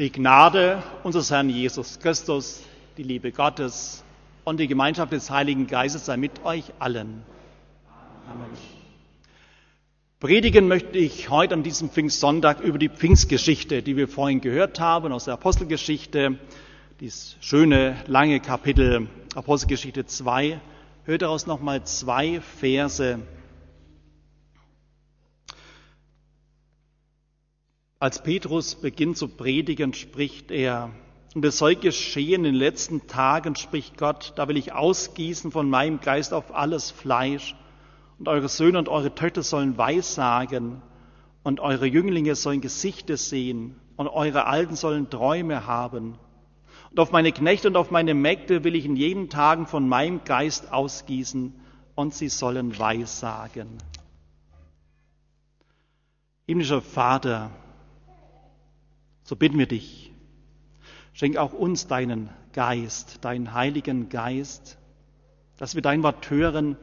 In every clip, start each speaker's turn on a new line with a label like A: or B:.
A: Die Gnade unseres Herrn Jesus Christus, die Liebe Gottes und die Gemeinschaft des Heiligen Geistes sei mit euch allen. Amen. Predigen möchte ich heute an diesem Pfingstsonntag über die Pfingstgeschichte, die wir vorhin gehört haben aus der Apostelgeschichte, dieses schöne lange Kapitel Apostelgeschichte 2. Hört daraus nochmal zwei Verse. Als Petrus beginnt zu predigen, spricht er, und es soll geschehen in den letzten Tagen, spricht Gott, da will ich ausgießen von meinem Geist auf alles Fleisch, und eure Söhne und eure Töchter sollen Weissagen, und eure Jünglinge sollen Gesichter sehen, und eure Alten sollen Träume haben. Und auf meine Knechte und auf meine Mägde will ich in jeden Tagen von meinem Geist ausgießen, und sie sollen Weissagen. Himmlischer Vater, so bitten wir dich, schenk auch uns deinen Geist, deinen heiligen Geist, dass wir dein Wort hören,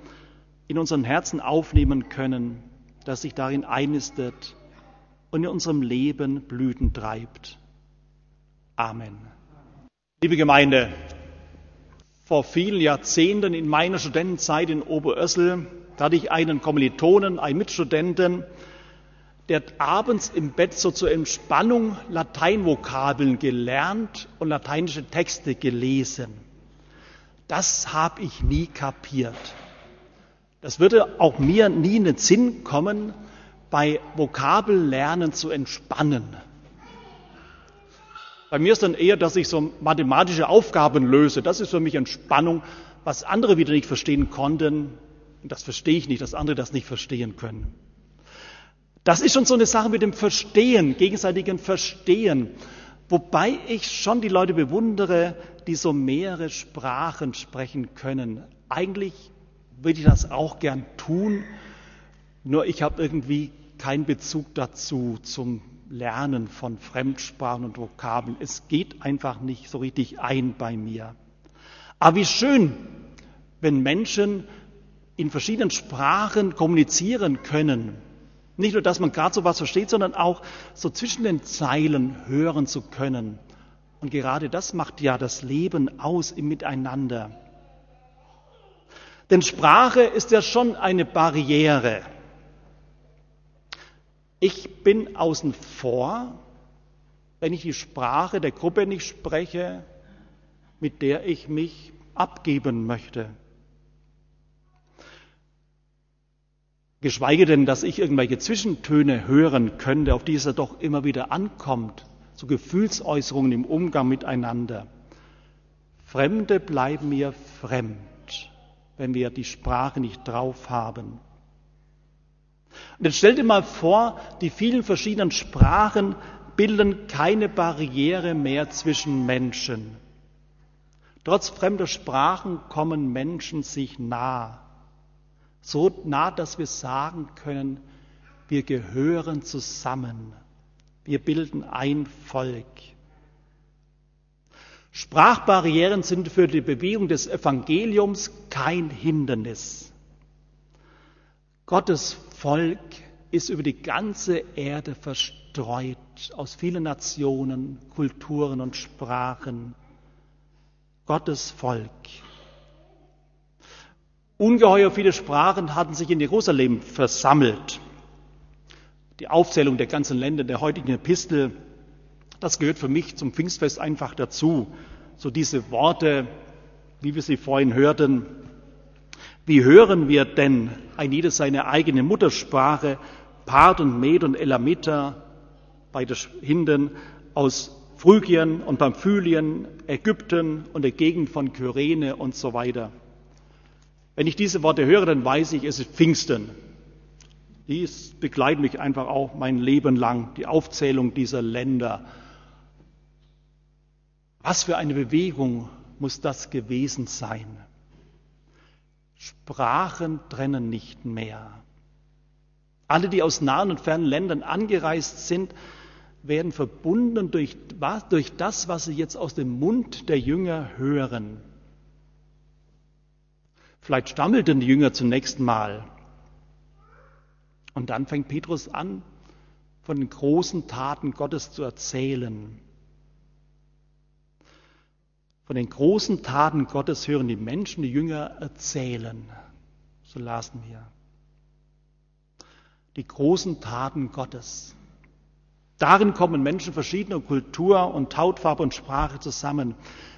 A: in unseren Herzen aufnehmen können, dass sich darin einnistet und in unserem Leben Blüten treibt. Amen. Liebe Gemeinde, vor vielen Jahrzehnten in meiner Studentenzeit in Oberössel hatte ich einen Kommilitonen, einen Mitstudenten, der abends im Bett so zur Entspannung Lateinvokabeln gelernt und lateinische Texte gelesen. Das habe ich nie kapiert. Das würde auch mir nie in den Sinn kommen, bei Vokabellernen zu entspannen. Bei mir ist dann eher, dass ich so mathematische Aufgaben löse. Das ist für mich Entspannung, was andere wieder nicht verstehen konnten. Und das verstehe ich nicht, dass andere das nicht verstehen können. Das ist schon so eine Sache mit dem Verstehen, gegenseitigen Verstehen. Wobei ich schon die Leute bewundere, die so mehrere Sprachen sprechen können. Eigentlich würde ich das auch gern tun, nur ich habe irgendwie keinen Bezug dazu zum Lernen von Fremdsprachen und Vokabeln. Es geht einfach nicht so richtig ein bei mir. Aber wie schön, wenn Menschen in verschiedenen Sprachen kommunizieren können. Nicht nur, dass man gerade so was versteht, sondern auch so zwischen den Zeilen hören zu können. Und gerade das macht ja das Leben aus im Miteinander. Denn Sprache ist ja schon eine Barriere. Ich bin außen vor, wenn ich die Sprache der Gruppe nicht spreche, mit der ich mich abgeben möchte. Geschweige denn, dass ich irgendwelche Zwischentöne hören könnte, auf die es ja doch immer wieder ankommt, zu Gefühlsäußerungen im Umgang miteinander. Fremde bleiben mir fremd, wenn wir die Sprache nicht drauf haben. Und jetzt stell dir mal vor, die vielen verschiedenen Sprachen bilden keine Barriere mehr zwischen Menschen. Trotz fremder Sprachen kommen Menschen sich nah so nah, dass wir sagen können, wir gehören zusammen, wir bilden ein Volk. Sprachbarrieren sind für die Bewegung des Evangeliums kein Hindernis. Gottes Volk ist über die ganze Erde verstreut, aus vielen Nationen, Kulturen und Sprachen. Gottes Volk. Ungeheuer viele Sprachen hatten sich in Jerusalem versammelt. Die Aufzählung der ganzen Länder der heutigen Epistel, das gehört für mich zum Pfingstfest einfach dazu. So diese Worte, wie wir sie vorhin hörten. Wie hören wir denn ein jedes seine eigene Muttersprache, Part und Med und Elamita, beide Hinden aus Phrygien und Pamphylien, Ägypten und der Gegend von Kyrene und so weiter. Wenn ich diese Worte höre, dann weiß ich, es ist Pfingsten. Dies begleitet mich einfach auch mein Leben lang, die Aufzählung dieser Länder. Was für eine Bewegung muss das gewesen sein? Sprachen trennen nicht mehr. Alle, die aus nahen und fernen Ländern angereist sind, werden verbunden durch, durch das, was sie jetzt aus dem Mund der Jünger hören. Vielleicht stammelten die Jünger zunächst mal. Und dann fängt Petrus an, von den großen Taten Gottes zu erzählen. Von den großen Taten Gottes hören die Menschen, die Jünger erzählen. So lasen wir. Die großen Taten Gottes. Darin kommen Menschen verschiedener Kultur und Hautfarbe und Sprache zusammen,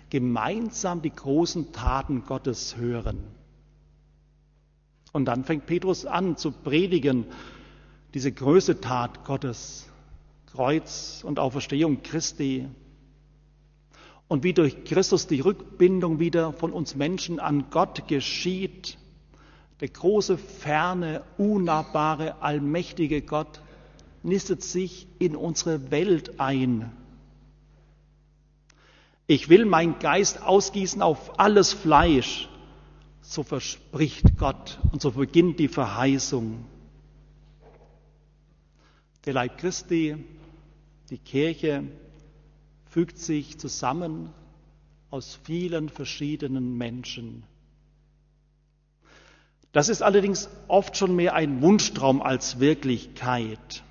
A: gemeinsam die großen Taten Gottes hören. Und dann fängt Petrus an zu predigen, diese größte Tat Gottes, Kreuz und Auferstehung Christi. Und wie durch Christus die Rückbindung wieder von uns Menschen an Gott geschieht, der große, ferne, unnahbare, allmächtige Gott nistet sich in unsere Welt ein. Ich will meinen Geist ausgießen auf alles Fleisch, so verspricht Gott und so beginnt die Verheißung. Der Leib Christi, die Kirche, fügt sich zusammen aus vielen verschiedenen Menschen. Das ist allerdings oft schon mehr ein Wunschtraum als Wirklichkeit.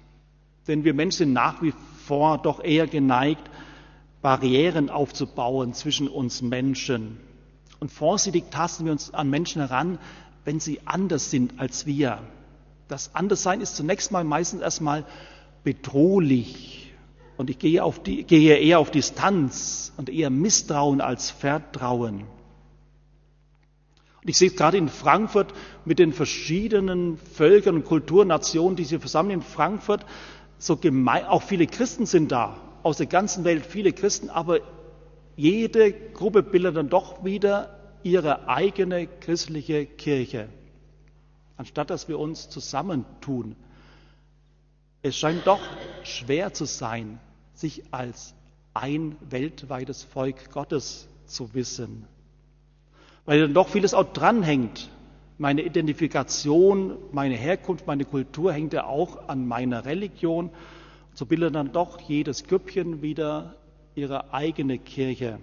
A: Denn wir Menschen sind nach wie vor doch eher geneigt, Barrieren aufzubauen zwischen uns Menschen. Und vorsichtig tasten wir uns an Menschen heran, wenn sie anders sind als wir. Das Anderssein ist zunächst mal meistens erstmal bedrohlich. Und ich gehe, auf die, gehe eher auf Distanz und eher Misstrauen als Vertrauen. Und ich sehe es gerade in Frankfurt mit den verschiedenen Völkern und Kulturnationen, die sich versammeln in Frankfurt, so gemein, auch viele Christen sind da, aus der ganzen Welt viele Christen, aber jede Gruppe bildet dann doch wieder ihre eigene christliche Kirche, anstatt dass wir uns zusammentun. Es scheint doch schwer zu sein, sich als ein weltweites Volk Gottes zu wissen, weil dann doch vieles auch dranhängt meine Identifikation, meine Herkunft, meine Kultur hängt ja auch an meiner Religion. So bildet dann doch jedes Grüppchen wieder ihre eigene Kirche.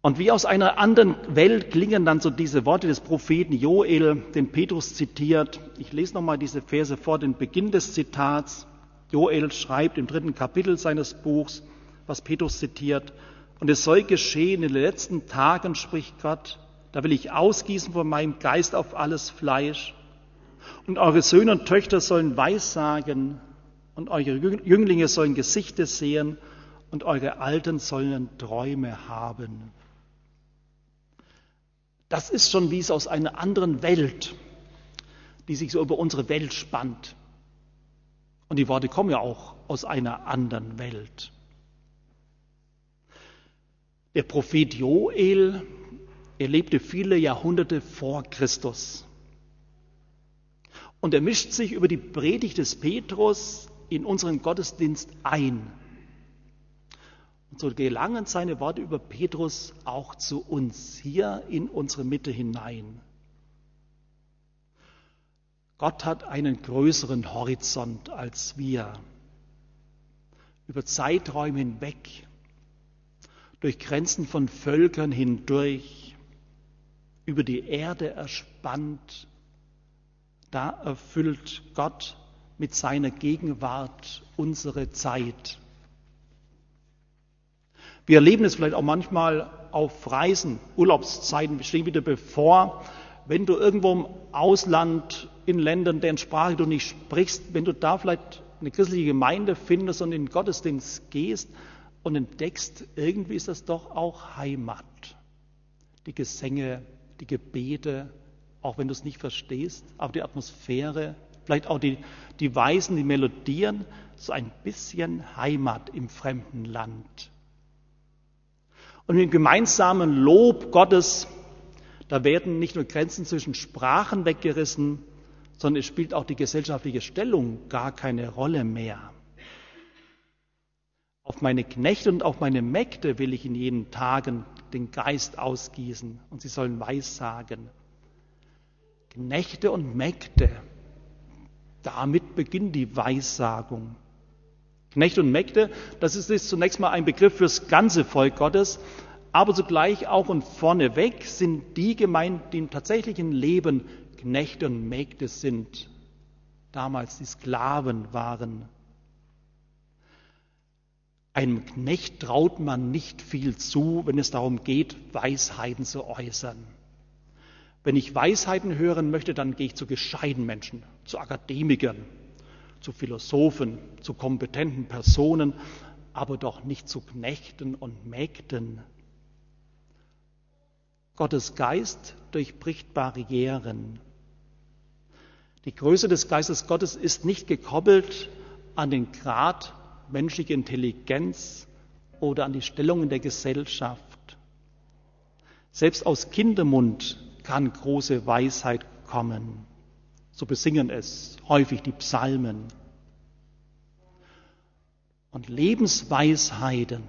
A: Und wie aus einer anderen Welt klingen dann so diese Worte des Propheten Joel, den Petrus zitiert. Ich lese nochmal diese Verse vor, den Beginn des Zitats. Joel schreibt im dritten Kapitel seines Buchs, was Petrus zitiert. Und es soll geschehen in den letzten Tagen, spricht Gott, da will ich ausgießen von meinem Geist auf alles Fleisch. Und eure Söhne und Töchter sollen Weissagen und eure Jünglinge sollen Gesichter sehen und eure Alten sollen Träume haben. Das ist schon wie es aus einer anderen Welt, die sich so über unsere Welt spannt. Und die Worte kommen ja auch aus einer anderen Welt. Der Prophet Joel er lebte viele Jahrhunderte vor Christus. Und er mischt sich über die Predigt des Petrus in unseren Gottesdienst ein. Und so gelangen seine Worte über Petrus auch zu uns, hier in unsere Mitte hinein. Gott hat einen größeren Horizont als wir. Über Zeiträume hinweg, durch Grenzen von Völkern hindurch, über die Erde erspannt, da erfüllt Gott mit seiner Gegenwart unsere Zeit. Wir erleben es vielleicht auch manchmal auf Reisen, Urlaubszeiten stehen wieder bevor. Wenn du irgendwo im Ausland, in Ländern, deren Sprache du nicht sprichst, wenn du da vielleicht eine christliche Gemeinde findest und in den Gottesdienst gehst und entdeckst, irgendwie ist das doch auch Heimat. Die Gesänge, die Gebete, auch wenn du es nicht verstehst, aber die Atmosphäre, vielleicht auch die, die Weisen, die Melodien, so ein bisschen Heimat im fremden Land. Und im gemeinsamen Lob Gottes, da werden nicht nur Grenzen zwischen Sprachen weggerissen, sondern es spielt auch die gesellschaftliche Stellung gar keine Rolle mehr. Auf meine Knechte und auf meine Mägde will ich in jenen Tagen den Geist ausgießen und sie sollen Weissagen. Knechte und Mägde, damit beginnt die Weissagung. Knechte und Mägde, das ist jetzt zunächst mal ein Begriff fürs ganze Volk Gottes, aber zugleich auch und vorneweg sind die gemeint, die im tatsächlichen Leben Knechte und Mägde sind, damals die Sklaven waren. Einem Knecht traut man nicht viel zu, wenn es darum geht, Weisheiten zu äußern. Wenn ich Weisheiten hören möchte, dann gehe ich zu gescheiten Menschen, zu Akademikern, zu Philosophen, zu kompetenten Personen, aber doch nicht zu Knechten und Mägden. Gottes Geist durchbricht Barrieren. Die Größe des Geistes Gottes ist nicht gekoppelt an den Grad menschliche Intelligenz oder an die Stellung in der Gesellschaft. Selbst aus Kindermund kann große Weisheit kommen. So besingen es häufig die Psalmen. Und Lebensweisheiten,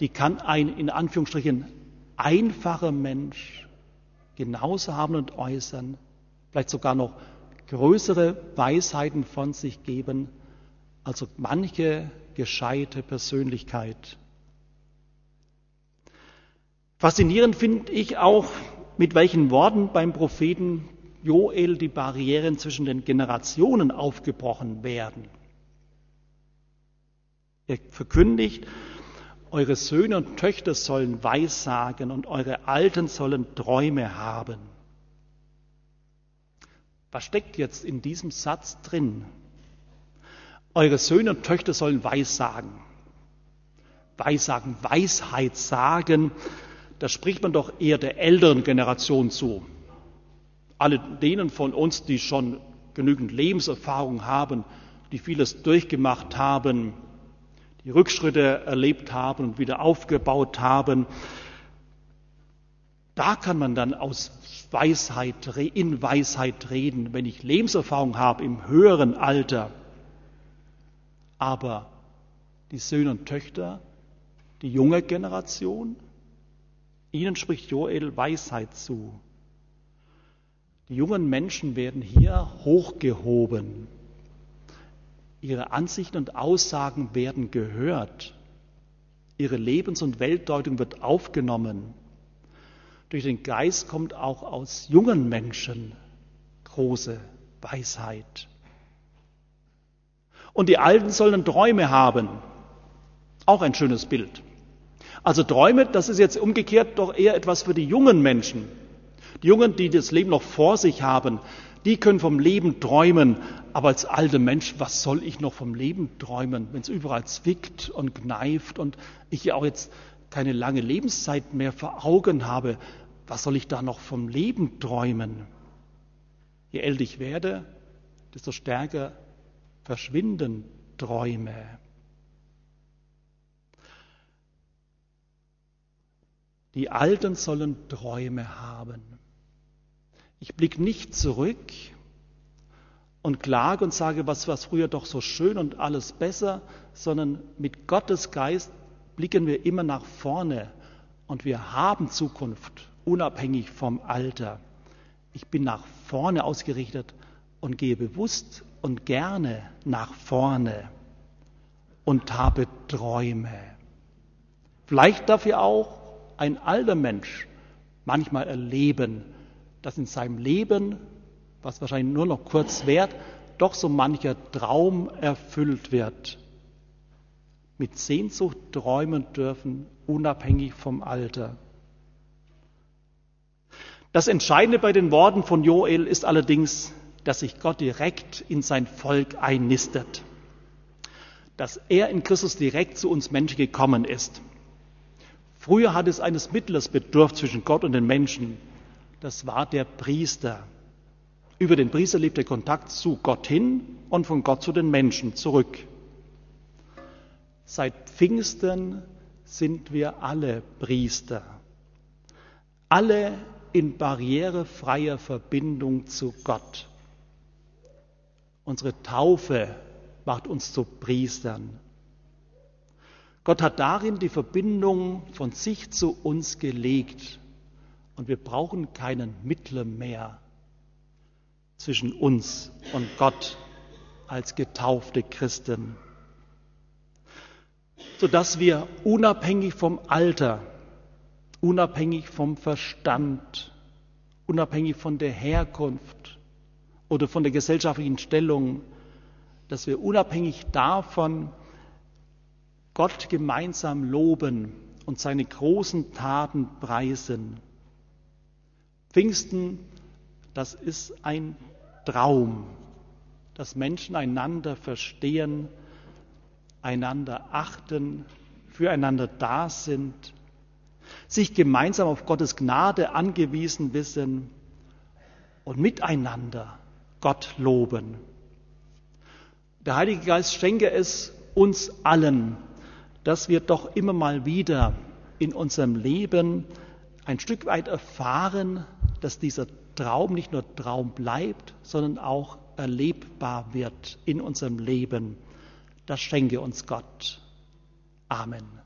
A: die kann ein in Anführungsstrichen einfacher Mensch genauso haben und äußern, vielleicht sogar noch größere Weisheiten von sich geben also manche gescheite Persönlichkeit. Faszinierend finde ich auch, mit welchen Worten beim Propheten Joel die Barrieren zwischen den Generationen aufgebrochen werden. Er verkündigt, eure Söhne und Töchter sollen Weissagen und eure Alten sollen Träume haben. Was steckt jetzt in diesem Satz drin? Eure Söhne und Töchter sollen Weissagen. Weissagen, Weisheit sagen, das spricht man doch eher der älteren Generation zu. Alle denen von uns, die schon genügend Lebenserfahrung haben, die vieles durchgemacht haben, die Rückschritte erlebt haben und wieder aufgebaut haben, da kann man dann aus Weisheit, in Weisheit reden, wenn ich Lebenserfahrung habe im höheren Alter aber die Söhne und Töchter, die junge Generation, ihnen spricht Joel Weisheit zu. Die jungen Menschen werden hier hochgehoben. Ihre Ansichten und Aussagen werden gehört. Ihre Lebens- und Weltdeutung wird aufgenommen. Durch den Geist kommt auch aus jungen Menschen große Weisheit. Und die Alten sollen Träume haben. Auch ein schönes Bild. Also Träume, das ist jetzt umgekehrt doch eher etwas für die jungen Menschen. Die Jungen, die das Leben noch vor sich haben, die können vom Leben träumen. Aber als alter Mensch, was soll ich noch vom Leben träumen, wenn es überall zwickt und kneift und ich ja auch jetzt keine lange Lebenszeit mehr vor Augen habe? Was soll ich da noch vom Leben träumen? Je älter ich werde, desto stärker verschwinden Träume. Die Alten sollen Träume haben. Ich blicke nicht zurück und klage und sage, was war früher doch so schön und alles besser, sondern mit Gottes Geist blicken wir immer nach vorne und wir haben Zukunft, unabhängig vom Alter. Ich bin nach vorne ausgerichtet und gehe bewusst und gerne nach vorne und habe Träume. Vielleicht darf ja auch ein alter Mensch manchmal erleben, dass in seinem Leben, was wahrscheinlich nur noch kurz währt, doch so mancher Traum erfüllt wird. Mit Sehnsucht träumen dürfen, unabhängig vom Alter. Das Entscheidende bei den Worten von Joel ist allerdings, dass sich Gott direkt in sein Volk einnistet, dass er in Christus direkt zu uns Menschen gekommen ist. Früher hat es eines Mittlers bedurft zwischen Gott und den Menschen. Das war der Priester. Über den Priester lebt der Kontakt zu Gott hin und von Gott zu den Menschen zurück. Seit Pfingsten sind wir alle Priester. Alle in barrierefreier Verbindung zu Gott. Unsere Taufe macht uns zu Priestern. Gott hat darin die Verbindung von sich zu uns gelegt und wir brauchen keinen Mittler mehr zwischen uns und Gott als getaufte Christen, sodass wir unabhängig vom Alter, unabhängig vom Verstand, unabhängig von der Herkunft, oder von der gesellschaftlichen Stellung, dass wir unabhängig davon Gott gemeinsam loben und seine großen Taten preisen. Pfingsten, das ist ein Traum, dass Menschen einander verstehen, einander achten, füreinander da sind, sich gemeinsam auf Gottes Gnade angewiesen wissen und miteinander Gott loben. Der Heilige Geist schenke es uns allen, dass wir doch immer mal wieder in unserem Leben ein Stück weit erfahren, dass dieser Traum nicht nur Traum bleibt, sondern auch erlebbar wird in unserem Leben. Das schenke uns Gott. Amen.